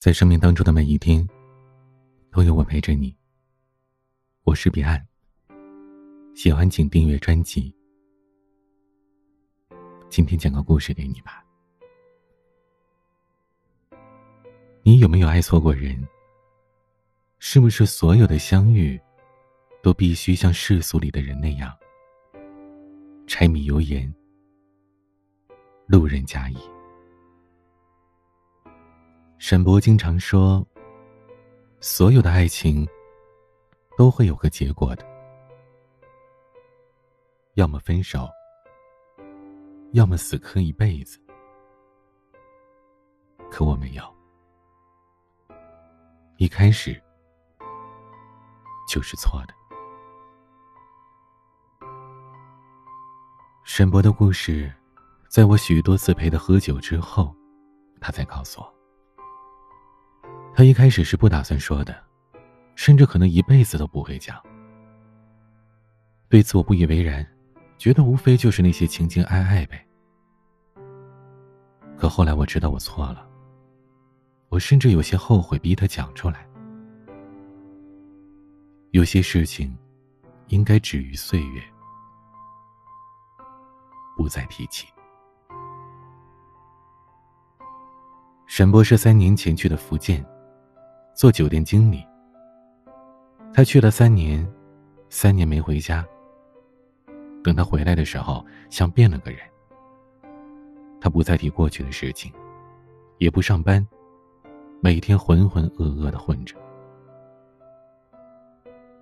在生命当中的每一天，都有我陪着你。我是彼岸。喜欢请订阅专辑。今天讲个故事给你吧。你有没有爱错过人？是不是所有的相遇，都必须像世俗里的人那样，柴米油盐，路人甲乙？沈博经常说：“所有的爱情都会有个结果的，要么分手，要么死磕一辈子。可我没有，一开始就是错的。”沈博的故事，在我许多次陪他喝酒之后，他才告诉我。他一开始是不打算说的，甚至可能一辈子都不会讲。对此我不以为然，觉得无非就是那些情情爱爱呗。可后来我知道我错了，我甚至有些后悔逼他讲出来。有些事情，应该止于岁月，不再提起。沈博是三年前去的福建。做酒店经理，他去了三年，三年没回家。等他回来的时候，像变了个人。他不再提过去的事情，也不上班，每天浑浑噩噩的混着。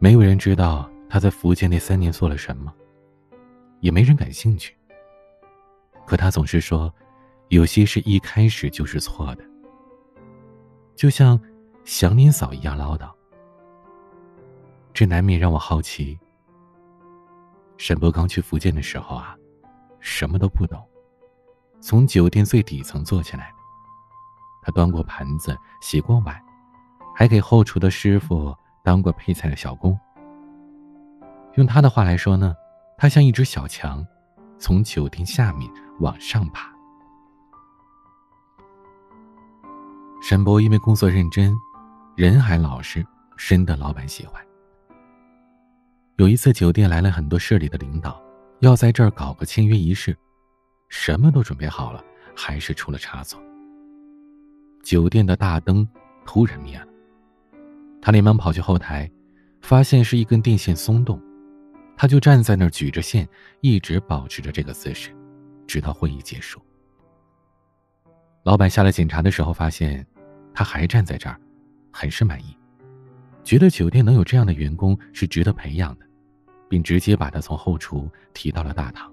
没有人知道他在福建那三年做了什么，也没人感兴趣。可他总是说，有些事一开始就是错的，就像。祥林嫂一样唠叨，这难免让我好奇。沈博刚去福建的时候啊，什么都不懂，从酒店最底层做起来。他端过盘子，洗过碗，还给后厨的师傅当过配菜的小工。用他的话来说呢，他像一只小强，从酒店下面往上爬。沈博因为工作认真。人还老实，深得老板喜欢。有一次，酒店来了很多市里的领导，要在这儿搞个签约仪式，什么都准备好了，还是出了差错。酒店的大灯突然灭了，他连忙跑去后台，发现是一根电线松动，他就站在那儿举着线，一直保持着这个姿势，直到会议结束。老板下来检查的时候，发现他还站在这儿。很是满意，觉得酒店能有这样的员工是值得培养的，并直接把他从后厨提到了大堂。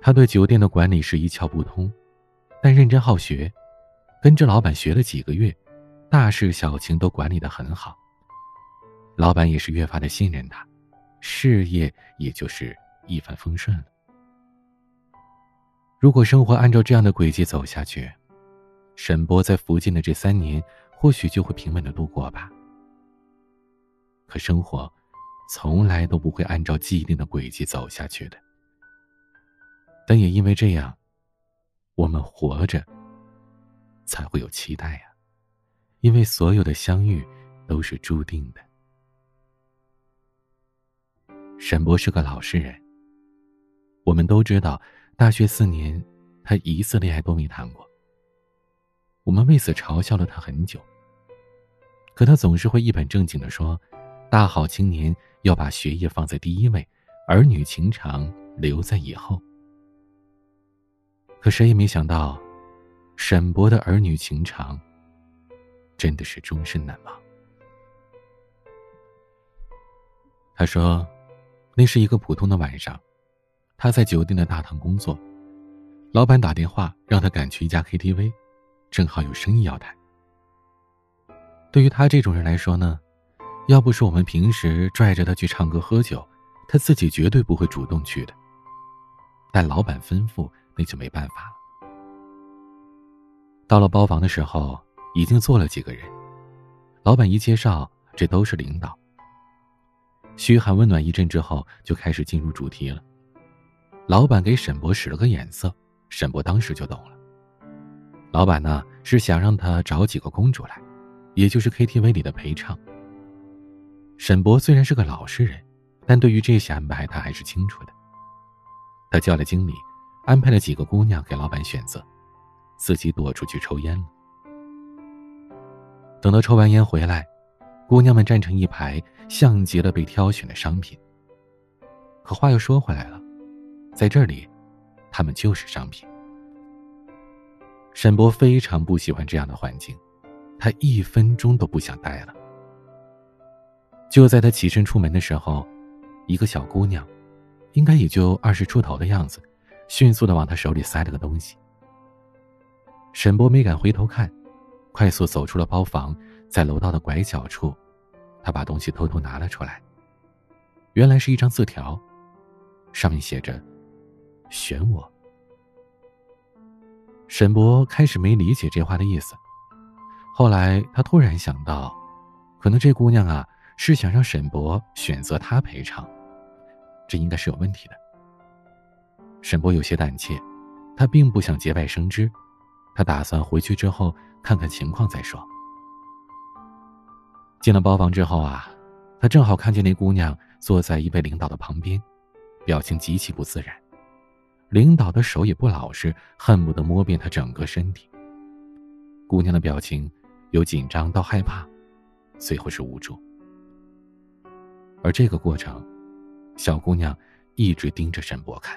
他对酒店的管理是一窍不通，但认真好学，跟着老板学了几个月，大事小情都管理的很好。老板也是越发的信任他，事业也就是一帆风顺了。如果生活按照这样的轨迹走下去，沈波在福建的这三年，或许就会平稳的度过吧。可生活，从来都不会按照既定的轨迹走下去的。但也因为这样，我们活着，才会有期待呀。因为所有的相遇，都是注定的。沈博是个老实人。我们都知道，大学四年，他一次恋爱都没谈过。我们为此嘲笑了他很久。可他总是会一本正经的说：“大好青年要把学业放在第一位，儿女情长留在以后。”可谁也没想到，沈博的儿女情长真的是终身难忘。他说：“那是一个普通的晚上，他在酒店的大堂工作，老板打电话让他赶去一家 KTV。”正好有生意要谈。对于他这种人来说呢，要不是我们平时拽着他去唱歌喝酒，他自己绝对不会主动去的。但老板吩咐，那就没办法了。到了包房的时候，已经坐了几个人。老板一介绍，这都是领导。嘘寒问暖一阵之后，就开始进入主题了。老板给沈博使了个眼色，沈博当时就懂了。老板呢是想让他找几个公主来，也就是 KTV 里的陪唱。沈博虽然是个老实人，但对于这些安排他还是清楚的。他叫了经理，安排了几个姑娘给老板选择，自己躲出去抽烟了。等到抽完烟回来，姑娘们站成一排，像极了被挑选的商品。可话又说回来了，在这里，他们就是商品。沈博非常不喜欢这样的环境，他一分钟都不想待了。就在他起身出门的时候，一个小姑娘，应该也就二十出头的样子，迅速的往他手里塞了个东西。沈博没敢回头看，快速走出了包房，在楼道的拐角处，他把东西偷偷拿了出来。原来是一张字条，上面写着：“选我。”沈博开始没理解这话的意思，后来他突然想到，可能这姑娘啊是想让沈博选择他赔偿，这应该是有问题的。沈博有些胆怯，他并不想节外生枝，他打算回去之后看看情况再说。进了包房之后啊，他正好看见那姑娘坐在一位领导的旁边，表情极其不自然。领导的手也不老实，恨不得摸遍他整个身体。姑娘的表情由紧张到害怕，最后是无助。而这个过程，小姑娘一直盯着沈博看。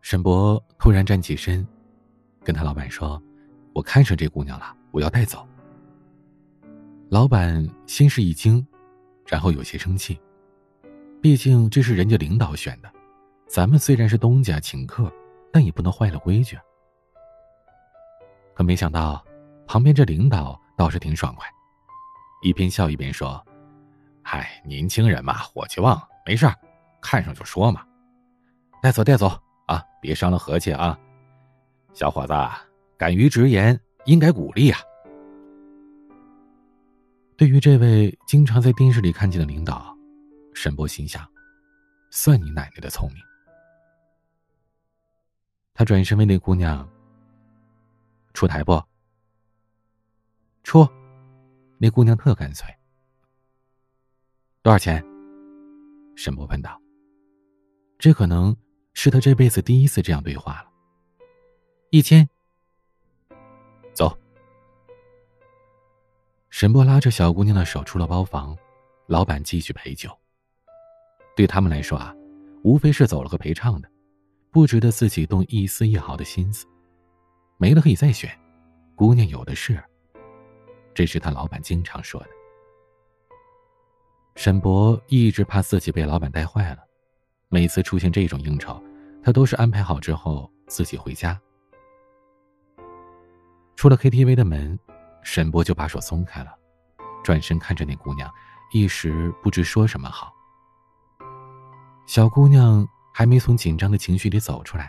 沈博突然站起身，跟他老板说：“我看上这姑娘了，我要带走。”老板先是一惊，然后有些生气。毕竟这是人家领导选的，咱们虽然是东家请客，但也不能坏了规矩。可没想到，旁边这领导倒是挺爽快，一边笑一边说：“嗨，年轻人嘛，火气旺，没事儿看上就说嘛，带走带走啊，别伤了和气啊，小伙子，敢于直言，应该鼓励啊。”对于这位经常在电视里看见的领导。沈波心想：“算你奶奶的聪明。”他转身问那姑娘：“出台不？”出。那姑娘特干脆。多少钱？沈波问道。这可能是他这辈子第一次这样对话了。一千。走。沈波拉着小姑娘的手出了包房，老板继续陪酒。对他们来说啊，无非是走了个陪唱的，不值得自己动一丝一毫的心思。没了可以再选，姑娘有的是。这是他老板经常说的。沈博一直怕自己被老板带坏了，每次出现这种应酬，他都是安排好之后自己回家。出了 KTV 的门，沈博就把手松开了，转身看着那姑娘，一时不知说什么好。小姑娘还没从紧张的情绪里走出来，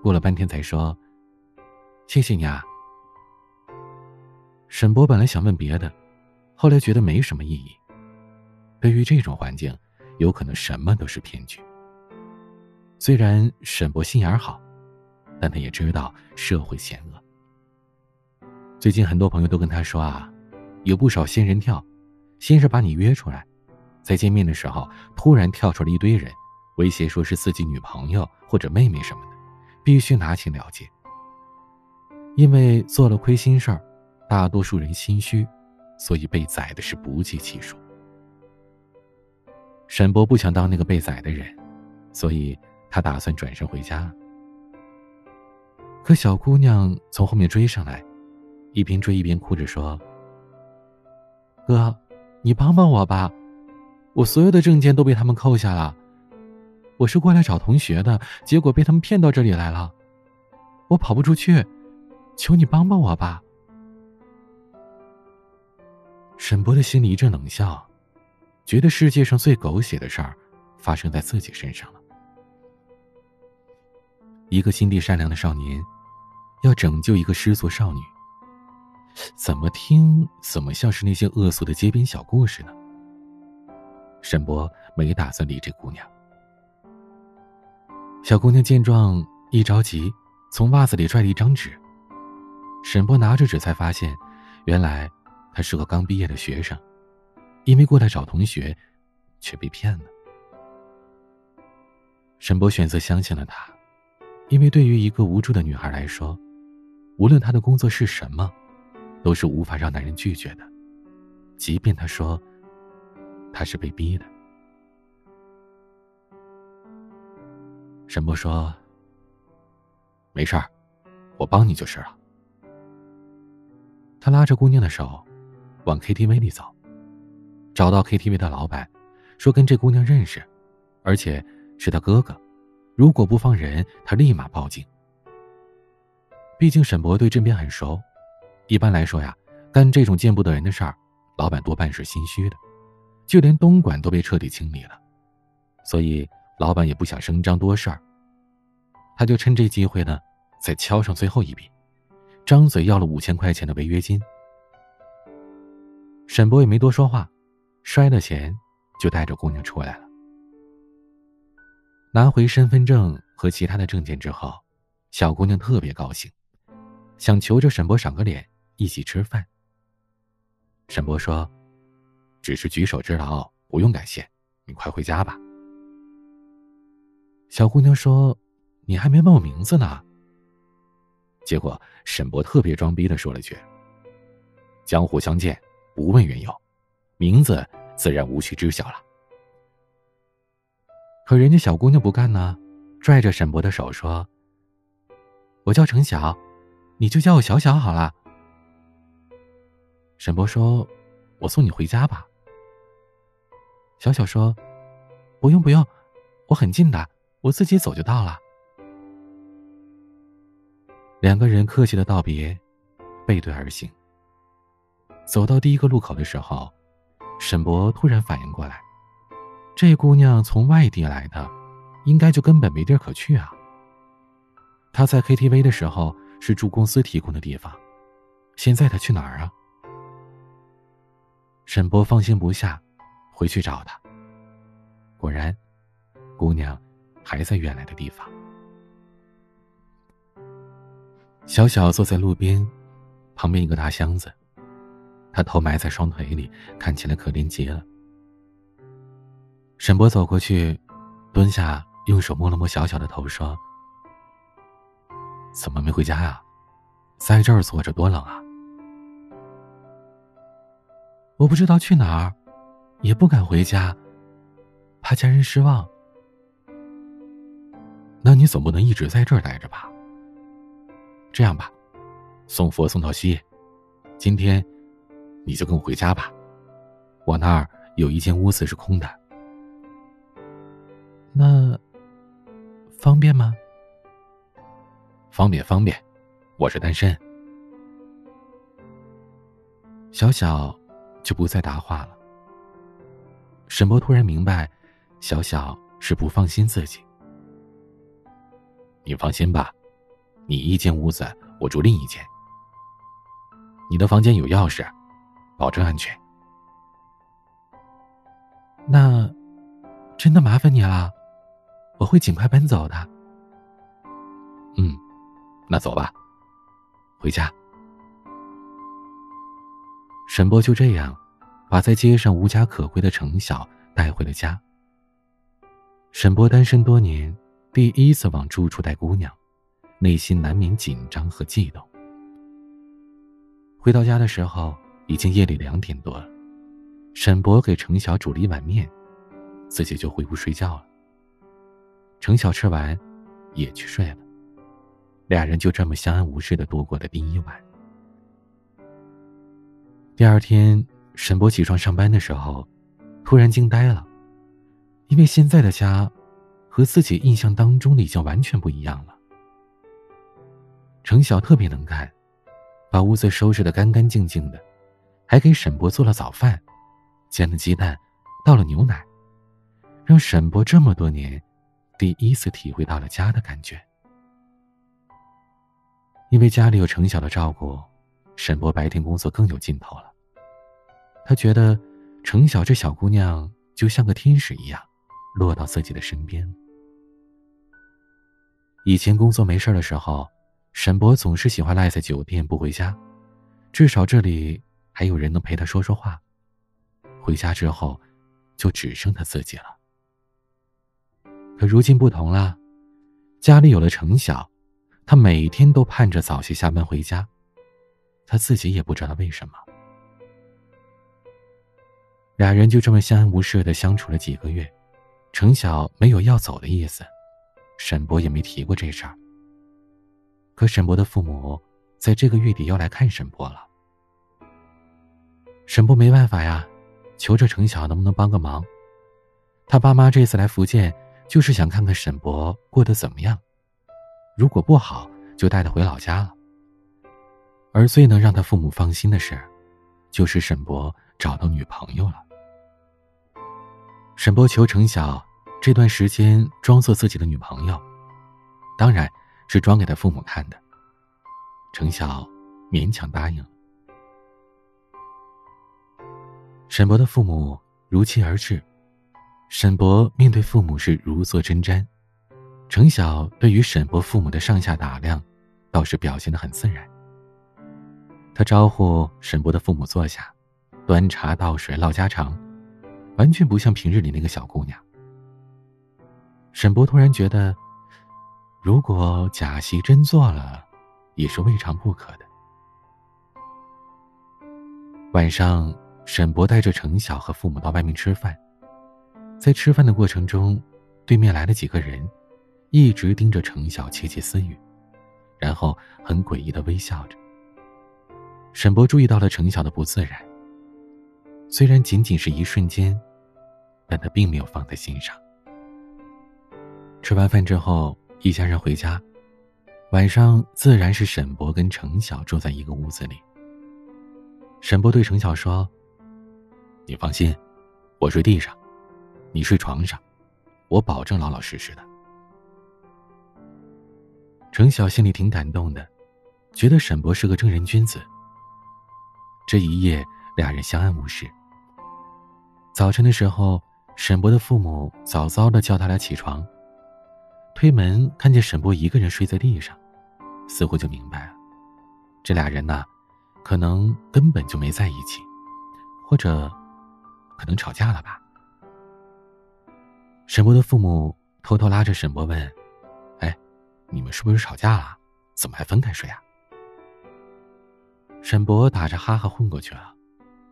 过了半天才说：“谢谢你啊。”沈博本来想问别的，后来觉得没什么意义。对于这种环境，有可能什么都是骗局。虽然沈博心眼好，但他也知道社会险恶。最近很多朋友都跟他说啊，有不少仙人跳，先是把你约出来。在见面的时候，突然跳出了一堆人，威胁说是自己女朋友或者妹妹什么的，必须拿钱了结。因为做了亏心事儿，大多数人心虚，所以被宰的是不计其数。沈博不想当那个被宰的人，所以他打算转身回家。可小姑娘从后面追上来，一边追一边哭着说：“哥，你帮帮我吧。”我所有的证件都被他们扣下了，我是过来找同学的，结果被他们骗到这里来了，我跑不出去，求你帮帮我吧。沈博的心里一阵冷笑，觉得世界上最狗血的事儿发生在自己身上了。一个心地善良的少年，要拯救一个失足少女，怎么听怎么像是那些恶俗的街边小故事呢？沈博没打算理这姑娘。小姑娘见状，一着急，从袜子里拽了一张纸。沈波拿着纸，才发现，原来她是个刚毕业的学生，因为过来找同学，却被骗了。沈波选择相信了他，因为对于一个无助的女孩来说，无论她的工作是什么，都是无法让男人拒绝的，即便她说他是被逼的。沈波说：“没事儿，我帮你就是了。”他拉着姑娘的手，往 KTV 里走。找到 KTV 的老板，说跟这姑娘认识，而且是他哥哥。如果不放人，他立马报警。毕竟沈博对这边很熟，一般来说呀，干这种见不得人的事儿，老板多半是心虚的。就连东莞都被彻底清理了，所以老板也不想声张多事儿。他就趁这机会呢，再敲上最后一笔。张嘴要了五千块钱的违约金，沈博也没多说话，摔了钱就带着姑娘出来了。拿回身份证和其他的证件之后，小姑娘特别高兴，想求着沈博赏个脸，一起吃饭。沈博说：“只是举手之劳，不用感谢，你快回家吧。”小姑娘说：“你还没问我名字呢。”结果，沈博特别装逼的说了句：“江湖相见，不问缘由，名字自然无需知晓了。”可人家小姑娘不干呢，拽着沈博的手说：“我叫程晓，你就叫我小小好了。”沈博说：“我送你回家吧。”小小说：“不用不用，我很近的，我自己走就到了。”两个人客气的道别，背对而行。走到第一个路口的时候，沈博突然反应过来，这姑娘从外地来的，应该就根本没地儿可去啊。她在 KTV 的时候是住公司提供的地方，现在她去哪儿啊？沈博放心不下，回去找她。果然，姑娘还在原来的地方。小小坐在路边，旁边一个大箱子，他头埋在双腿里，看起来可怜极了。沈博走过去，蹲下，用手摸了摸小小的头，说：“怎么没回家呀？在这儿坐着多冷啊！”我不知道去哪儿，也不敢回家，怕家人失望。那你总不能一直在这儿待着吧？这样吧，送佛送到西，今天你就跟我回家吧。我那儿有一间屋子是空的，那方便吗？方便方便，我是单身。小小就不再答话了。沈波突然明白，小小是不放心自己。你放心吧。你一间屋子，我住另一间。你的房间有钥匙，保证安全。那真的麻烦你了，我会尽快搬走的。嗯，那走吧，回家。沈波就这样把在街上无家可归的程晓带回了家。沈波单身多年，第一次往住处带姑娘。内心难免紧张和悸动。回到家的时候，已经夜里两点多了。沈博给程晓煮了一碗面，自己就回屋睡觉了。程晓吃完，也去睡了。俩人就这么相安无事的度过了第一晚。第二天，沈博起床上班的时候，突然惊呆了，因为现在的家，和自己印象当中的已经完全不一样了。程晓特别能干，把屋子收拾得干干净净的，还给沈博做了早饭，煎了鸡蛋，倒了牛奶，让沈博这么多年第一次体会到了家的感觉。因为家里有程晓的照顾，沈博白天工作更有劲头了。他觉得程晓这小姑娘就像个天使一样，落到自己的身边。以前工作没事的时候，沈博总是喜欢赖在酒店不回家，至少这里还有人能陪他说说话。回家之后，就只剩他自己了。可如今不同了，家里有了程晓，他每天都盼着早些下班回家。他自己也不知道为什么。俩人就这么相安无事的相处了几个月，程晓没有要走的意思，沈博也没提过这事儿。可沈博的父母在这个月底要来看沈博了，沈博没办法呀，求着程晓能不能帮个忙。他爸妈这次来福建，就是想看看沈博过得怎么样，如果不好，就带他回老家了。而最能让他父母放心的事，就是沈博找到女朋友了。沈博求程晓这段时间装作自己的女朋友，当然是装给他父母看的。程晓勉强答应。沈博的父母如期而至，沈博面对父母是如坐针毡，程晓对于沈博父母的上下打量，倒是表现的很自然。他招呼沈博的父母坐下，端茶倒水唠家常，完全不像平日里那个小姑娘。沈博突然觉得，如果假戏真做了，也是未尝不可的。晚上，沈博带着程晓和父母到外面吃饭，在吃饭的过程中，对面来了几个人，一直盯着程晓窃窃私语，然后很诡异的微笑着。沈博注意到了程晓的不自然，虽然仅仅是一瞬间，但他并没有放在心上。吃完饭之后，一家人回家，晚上自然是沈博跟程晓住在一个屋子里。沈博对程晓说：“你放心，我睡地上，你睡床上，我保证老老实实的。”程晓心里挺感动的，觉得沈博是个正人君子。这一夜，俩人相安无事。早晨的时候，沈博的父母早早的叫他俩起床。推门看见沈博一个人睡在地上，似乎就明白了，这俩人呐，可能根本就没在一起，或者，可能吵架了吧。沈博的父母偷偷拉着沈博问：“哎，你们是不是吵架了？怎么还分开睡啊？”沈博打着哈哈混过去了，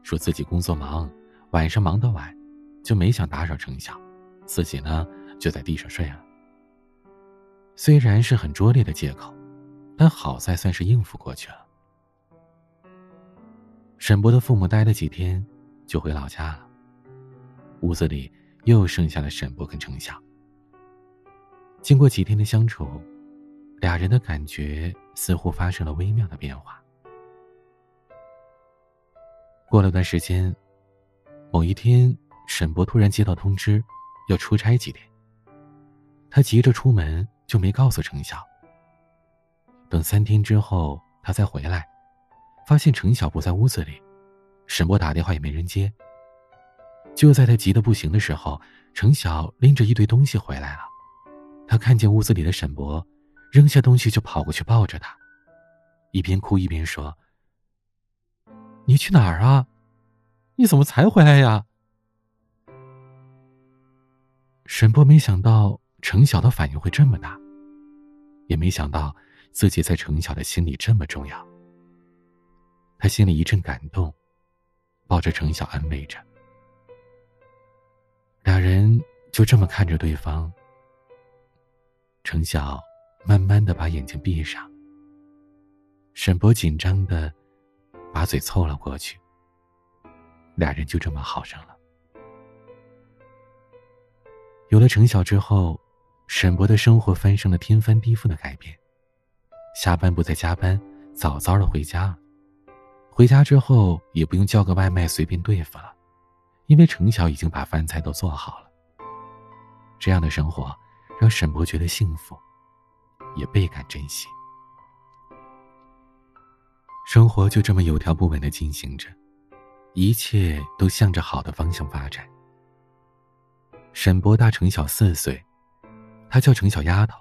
说自己工作忙，晚上忙得晚，就没想打扰程晓，自己呢就在地上睡了。虽然是很拙劣的借口，但好在算是应付过去了。沈博的父母待了几天，就回老家了。屋子里又剩下了沈博跟程晓。经过几天的相处，俩人的感觉似乎发生了微妙的变化。过了段时间，某一天，沈博突然接到通知，要出差几天。他急着出门，就没告诉程晓。等三天之后，他才回来，发现程晓不在屋子里，沈博打电话也没人接。就在他急得不行的时候，程晓拎着一堆东西回来了。他看见屋子里的沈博，扔下东西就跑过去抱着他，一边哭一边说。你去哪儿啊？你怎么才回来呀？沈波没想到程晓的反应会这么大，也没想到自己在程晓的心里这么重要。他心里一阵感动，抱着程晓安慰着。俩人就这么看着对方。程晓慢慢的把眼睛闭上。沈波紧张的。把嘴凑了过去，俩人就这么好上了。有了程晓之后，沈博的生活发生了天翻地覆的改变。下班不再加班，早早的回家。回家之后也不用叫个外卖随便对付了，因为程晓已经把饭菜都做好了。这样的生活让沈博觉得幸福，也倍感珍惜。生活就这么有条不紊的进行着，一切都向着好的方向发展。沈博大程晓四岁，他叫程小丫头。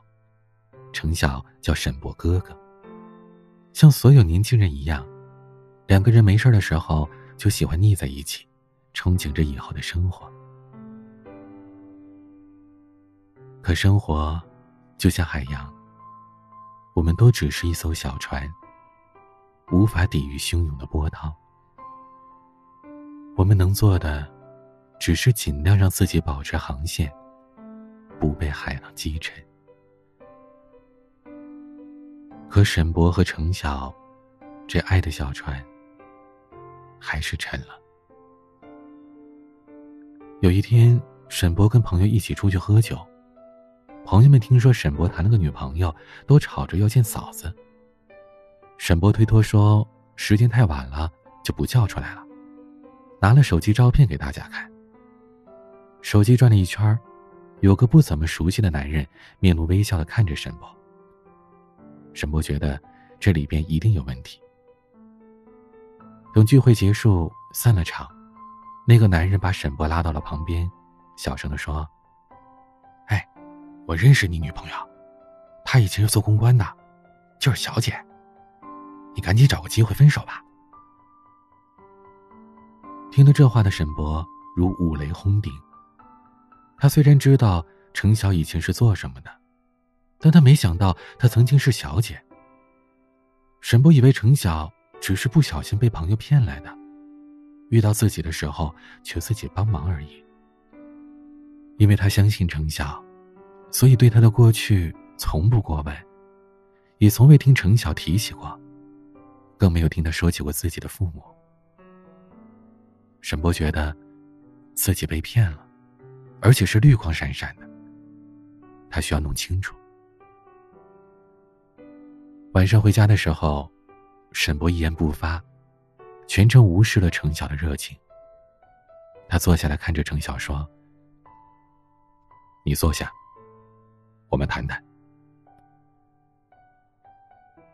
程晓叫沈博哥哥。像所有年轻人一样，两个人没事的时候就喜欢腻在一起，憧憬着以后的生活。可生活就像海洋，我们都只是一艘小船，无法抵御汹涌的波涛。我们能做的，只是尽量让自己保持航线，不被海浪击沉。可沈博和程晓，这爱的小船，还是沉了。有一天，沈博跟朋友一起出去喝酒，朋友们听说沈博谈了个女朋友，都吵着要见嫂子。沈博推脱说时间太晚了，就不叫出来了，拿了手机照片给大家看。手机转了一圈，有个不怎么熟悉的男人面露微笑的看着沈博。沈博觉得这里边一定有问题。等聚会结束散了场，那个男人把沈博拉到了旁边，小声的说：“哎，我认识你女朋友，她以前是做公关的，就是小姐。你赶紧找个机会分手吧。”听了这话的沈博如五雷轰顶。他虽然知道程晓以前是做什么的。但他没想到，她曾经是小姐。沈博以为程晓只是不小心被朋友骗来的，遇到自己的时候求自己帮忙而已。因为他相信程晓，所以对他的过去从不过问，也从未听程晓提起过，更没有听他说起过自己的父母。沈博觉得自己被骗了，而且是绿光闪闪的，他需要弄清楚。晚上回家的时候，沈博一言不发，全程无视了程晓的热情。他坐下来看着程晓说：“你坐下，我们谈谈。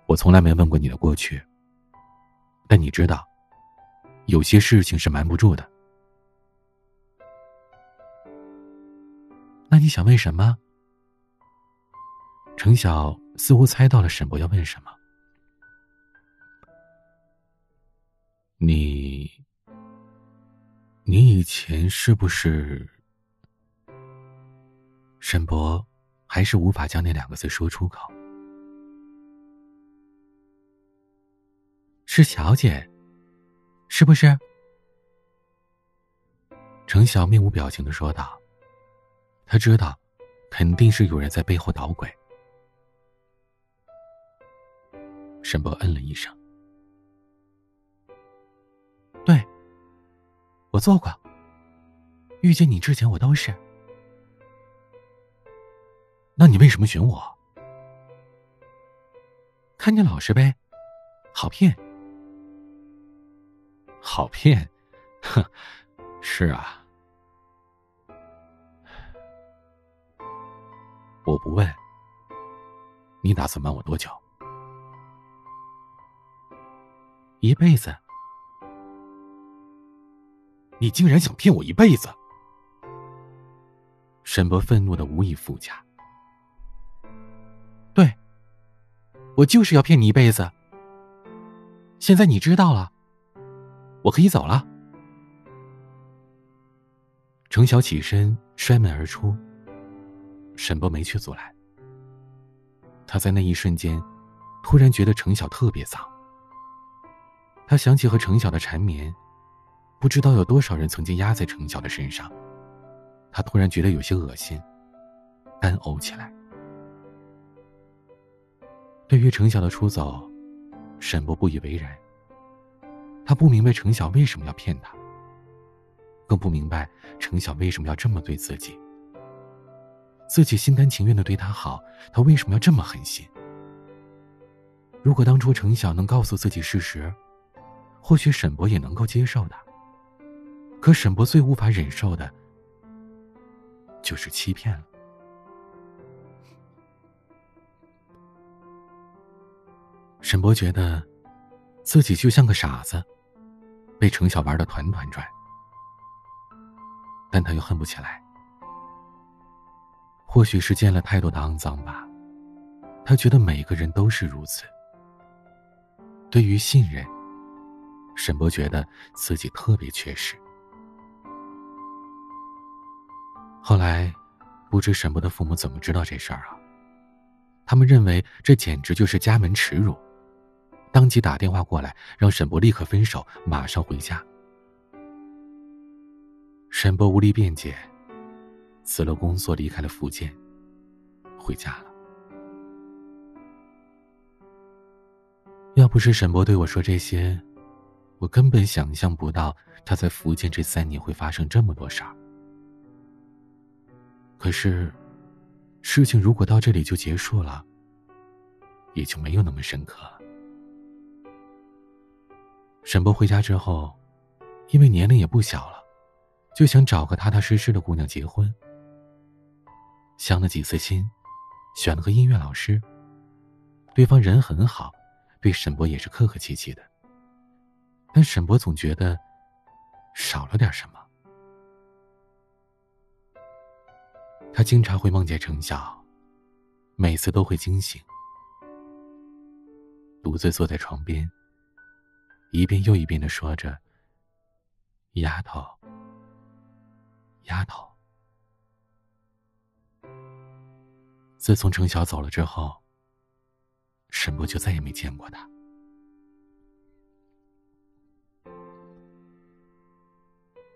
我从来没问过你的过去，但你知道，有些事情是瞒不住的。那你想问什么？”程晓。似乎猜到了沈博要问什么。你，你以前是不是？沈博还是无法将那两个字说出口。是小姐，是不是？程晓面无表情的说道。他知道，肯定是有人在背后捣鬼。沈博嗯了一声，对，我做过。遇见你之前，我都是。那你为什么选我？看你老实呗，好骗，好骗，哼，是啊。我不问，你打算瞒我多久？一辈子，你竟然想骗我一辈子！沈博愤怒的无以复加。对，我就是要骗你一辈子。现在你知道了，我可以走了。程晓起身摔门而出，沈博没去阻拦。他在那一瞬间，突然觉得程晓特别脏。他想起和程晓的缠绵，不知道有多少人曾经压在程晓的身上。他突然觉得有些恶心，干呕起来。对于程晓的出走，沈博不以为然。他不明白程晓为什么要骗他，更不明白程晓为什么要这么对自己。自己心甘情愿的对他好，他为什么要这么狠心？如果当初程晓能告诉自己事实，或许沈博也能够接受的，可沈博最无法忍受的，就是欺骗了。沈博觉得，自己就像个傻子，被程晓玩的团团转，但他又恨不起来。或许是见了太多的肮脏吧，他觉得每个人都是如此。对于信任，沈博觉得自己特别缺失。后来，不知沈博的父母怎么知道这事儿啊？他们认为这简直就是家门耻辱，当即打电话过来，让沈博立刻分手，马上回家。沈博无力辩解，辞了工作，离开了福建，回家了。要不是沈博对我说这些，我根本想象不到他在福建这三年会发生这么多事儿。可是，事情如果到这里就结束了，也就没有那么深刻。沈博回家之后，因为年龄也不小了，就想找个踏踏实实的姑娘结婚。相了几次亲，选了个音乐老师。对方人很好。对沈博也是客客气气的，但沈博总觉得少了点什么。他经常会梦见程晓，每次都会惊醒，独自坐在床边，一遍又一遍的说着：“丫头，丫头。”自从程晓走了之后。沈博就再也没见过他。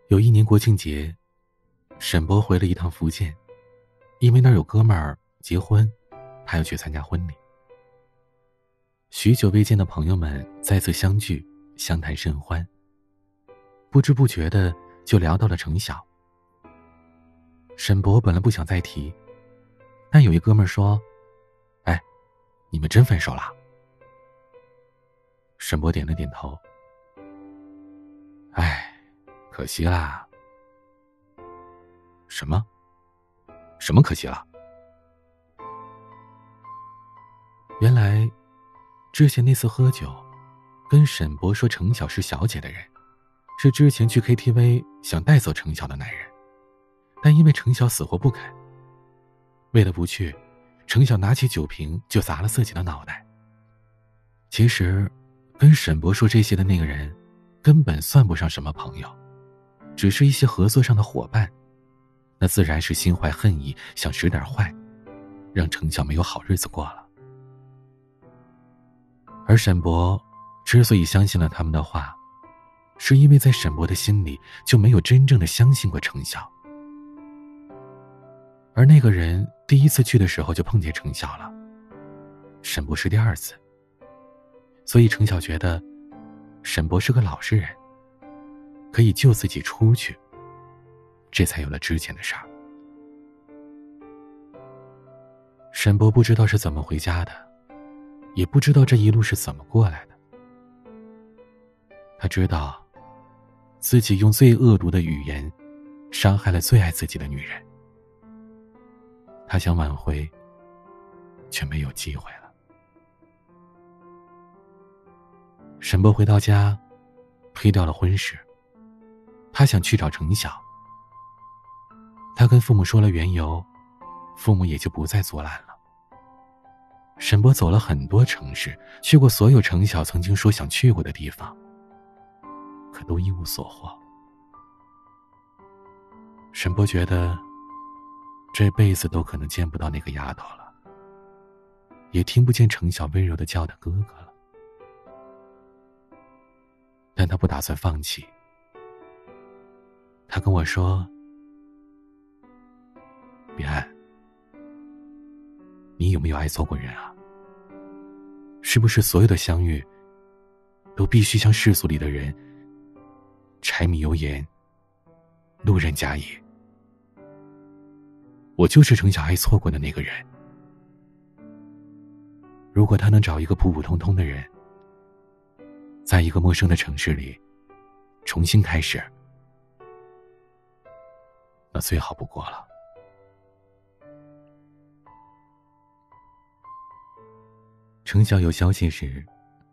有一年国庆节，沈博回了一趟福建，因为那儿有哥们儿结婚，他要去参加婚礼。许久未见的朋友们再次相聚，相谈甚欢。不知不觉的就聊到了程晓。沈博本来不想再提，但有一哥们说：“哎。你们真分手了？沈博点了点头。哎，可惜啦。什么？什么可惜了？原来，之前那次喝酒，跟沈博说程晓是小姐的人，是之前去 KTV 想带走程晓的男人，但因为程晓死活不肯，为了不去。程晓拿起酒瓶就砸了自己的脑袋。其实，跟沈博说这些的那个人，根本算不上什么朋友，只是一些合作上的伙伴。那自然是心怀恨意，想使点坏，让程晓没有好日子过了。而沈博之所以相信了他们的话，是因为在沈博的心里就没有真正的相信过程晓。而那个人第一次去的时候就碰见程晓了，沈博是第二次。所以程晓觉得，沈博是个老实人，可以救自己出去。这才有了之前的事儿。沈博不知道是怎么回家的，也不知道这一路是怎么过来的。他知道，自己用最恶毒的语言，伤害了最爱自己的女人。他想挽回，却没有机会了。沈波回到家，推掉了婚事。他想去找程晓。他跟父母说了缘由，父母也就不再阻拦了。沈波走了很多城市，去过所有程晓曾经说想去过的地方，可都一无所获。沈波觉得。这辈子都可能见不到那个丫头了，也听不见程晓温柔的叫他哥哥了。但他不打算放弃。他跟我说：“彼岸，你有没有爱错过人啊？是不是所有的相遇，都必须像世俗里的人，柴米油盐，路人甲乙？”我就是程小爱错过的那个人。如果他能找一个普普通通的人，在一个陌生的城市里重新开始，那最好不过了。程晓有消息时，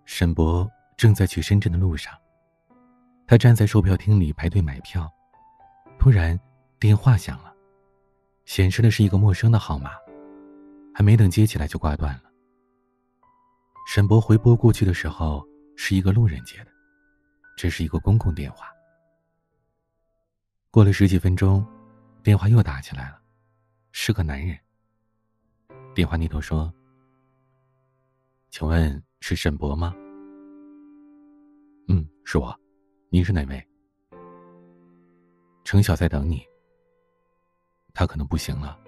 沈博正在去深圳的路上。他站在售票厅里排队买票，突然电话响了。显示的是一个陌生的号码，还没等接起来就挂断了。沈博回拨过去的时候，是一个路人接的，这是一个公共电话。过了十几分钟，电话又打起来了，是个男人。电话那头说：“请问是沈博吗？”“嗯，是我，您是哪位？”“程晓在等你。”“他可能不行了。”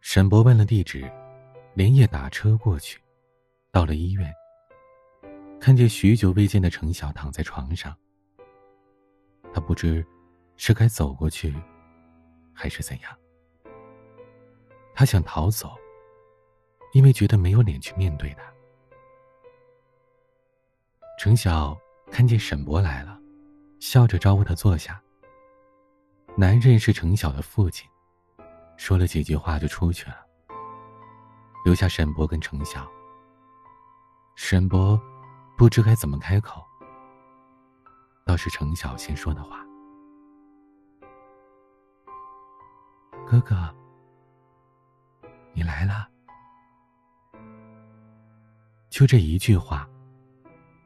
沈博问了地址。连夜打车过去，到了医院，看见许久未见的程晓躺在床上。他不知是该走过去，还是怎样。他想逃走，因为觉得没有脸去面对他。程晓看见沈博来了，笑着招呼他坐下。男人是程晓的父亲，说了几句话就出去了。留下沈博跟程晓。沈博不知该怎么开口，倒是程晓先说的话：“哥哥，你来了。”就这一句话，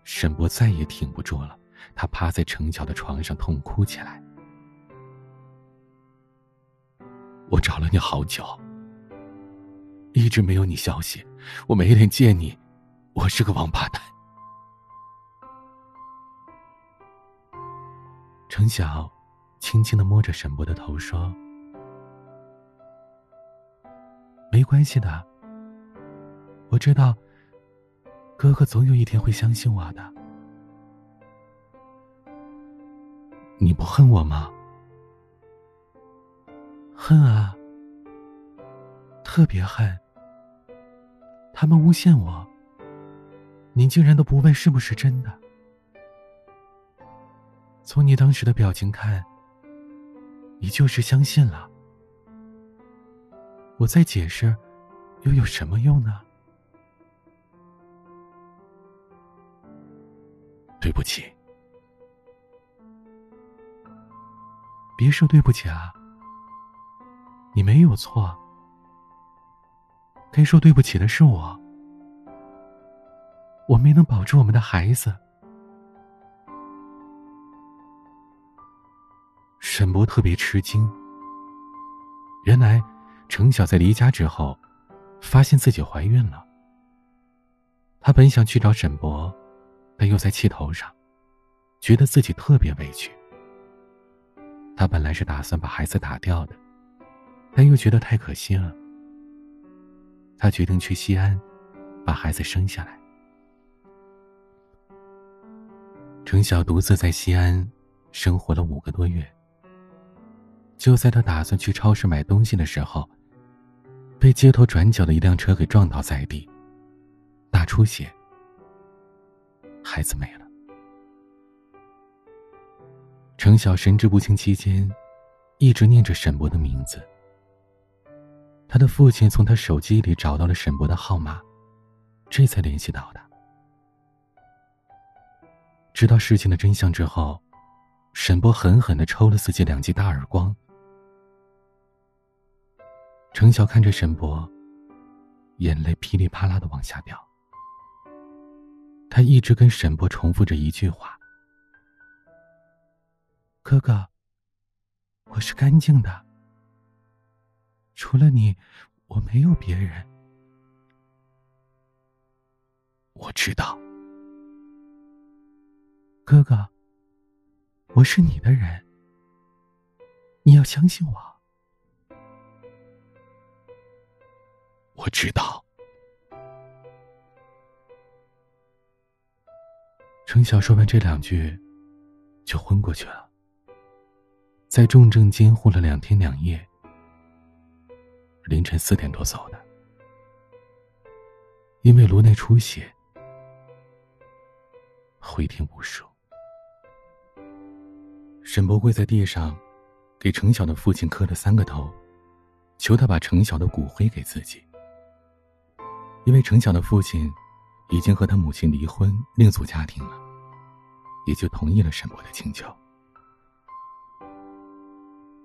沈博再也挺不住了，他趴在程晓的床上痛哭起来：“我找了你好久。”一直没有你消息，我没脸见你，我是个王八蛋。程晓轻轻的摸着沈博的头说：“没关系的，我知道，哥哥总有一天会相信我的。你不恨我吗？恨啊。”特别恨，他们诬陷我。您竟然都不问是不是真的？从你当时的表情看，你就是相信了。我再解释，又有什么用呢？对不起，别说对不起啊，你没有错。该说对不起的是我，我没能保住我们的孩子。沈博特别吃惊，原来程晓在离家之后，发现自己怀孕了。他本想去找沈博，但又在气头上，觉得自己特别委屈。他本来是打算把孩子打掉的，但又觉得太可惜了。他决定去西安，把孩子生下来。程晓独自在西安生活了五个多月。就在他打算去超市买东西的时候，被街头转角的一辆车给撞倒在地，大出血，孩子没了。程晓神志不清期间，一直念着沈博的名字。他的父亲从他手机里找到了沈博的号码，这才联系到他。知道事情的真相之后，沈博狠狠的抽了自己两记大耳光。程晓看着沈博，眼泪噼里啪啦的往下掉。他一直跟沈博重复着一句话：“哥哥，我是干净的。”除了你，我没有别人。我知道，哥哥，我是你的人，你要相信我。我知道。程晓说完这两句，就昏过去了，在重症监护了两天两夜。凌晨四点多走的，因为颅内出血，回天无术。沈博跪在地上，给程晓的父亲磕了三个头，求他把程晓的骨灰给自己。因为程晓的父亲已经和他母亲离婚，另组家庭了，也就同意了沈博的请求。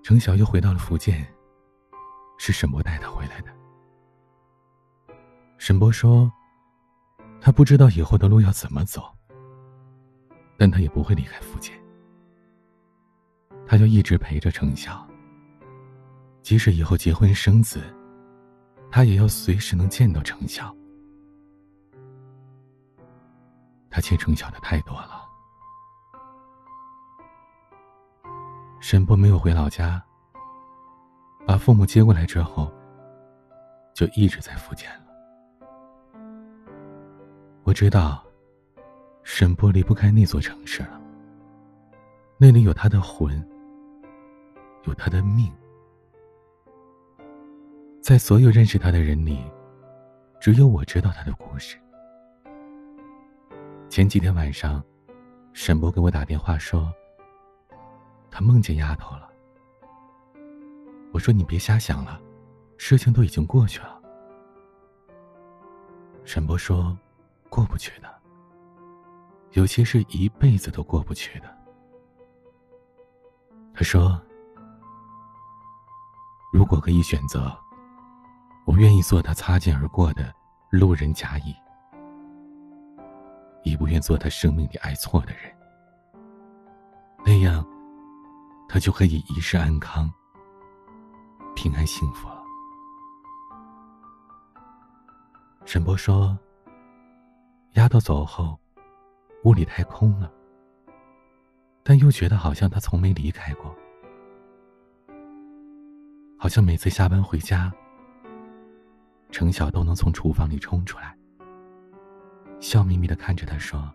程晓又回到了福建。是沈博带他回来的。沈博说：“他不知道以后的路要怎么走，但他也不会离开福建。他就一直陪着程晓，即使以后结婚生子，他也要随时能见到程晓。他欠程晓的太多了。”沈波没有回老家，把父母接过来之后，就一直在福建了。我知道，沈波离不开那座城市了。那里有他的魂，有他的命。在所有认识他的人里，只有我知道他的故事。前几天晚上，沈博给我打电话说。他梦见丫头了。我说：“你别瞎想了，事情都已经过去了。”沈波说：“过不去的，有些是一辈子都过不去的。”他说：“如果可以选择，我愿意做他擦肩而过的路人甲乙，也不愿做他生命里爱错的人。那样。”他就可以一世安康、平安幸福了。沈波说：“丫头走后，屋里太空了，但又觉得好像他从没离开过，好像每次下班回家，程晓都能从厨房里冲出来，笑眯眯的看着他说：‘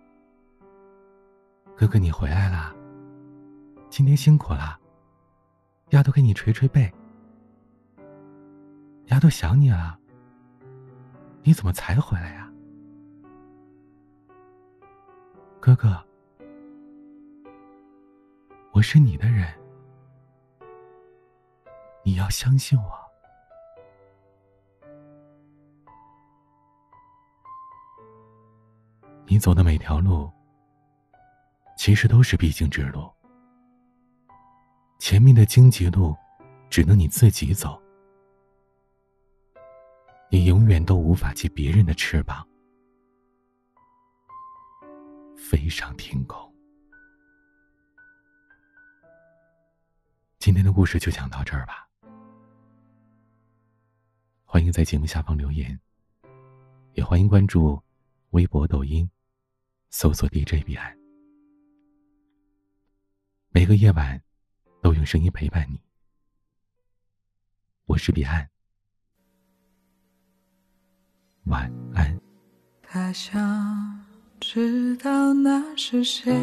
哥哥，你回来啦。’”今天辛苦了，丫头给你捶捶背。丫头想你了，你怎么才回来呀？哥哥，我是你的人，你要相信我。你走的每条路，其实都是必经之路。前面的荆棘路，只能你自己走。你永远都无法借别人的翅膀飞上天空。今天的故事就讲到这儿吧。欢迎在节目下方留言，也欢迎关注微博、抖音，搜索 DJ 彼岸。每个夜晚。都用声音陪伴你，我是彼岸，晚安。他想知道那是谁，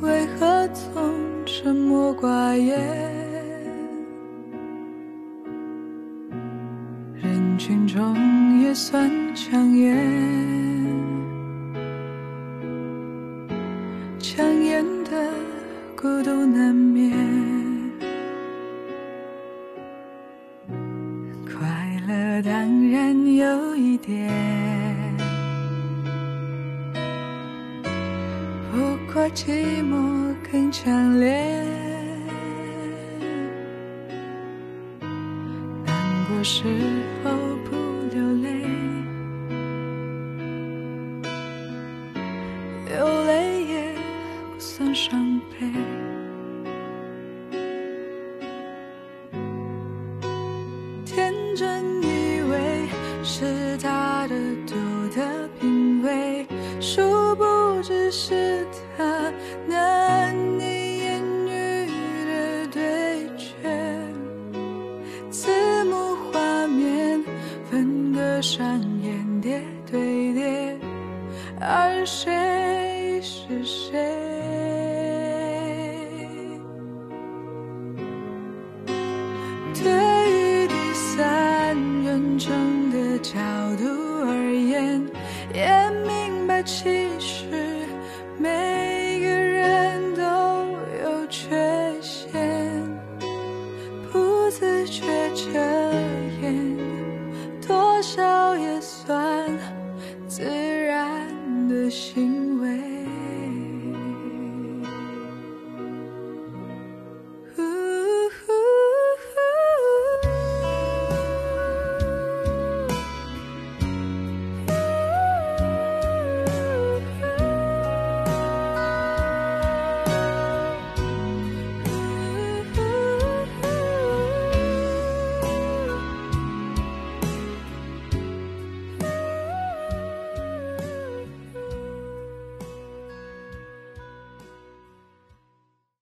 为何总沉默寡言？中也算抢眼。孤独难眠，快乐当然有一点，不过寂寞更强烈。难过时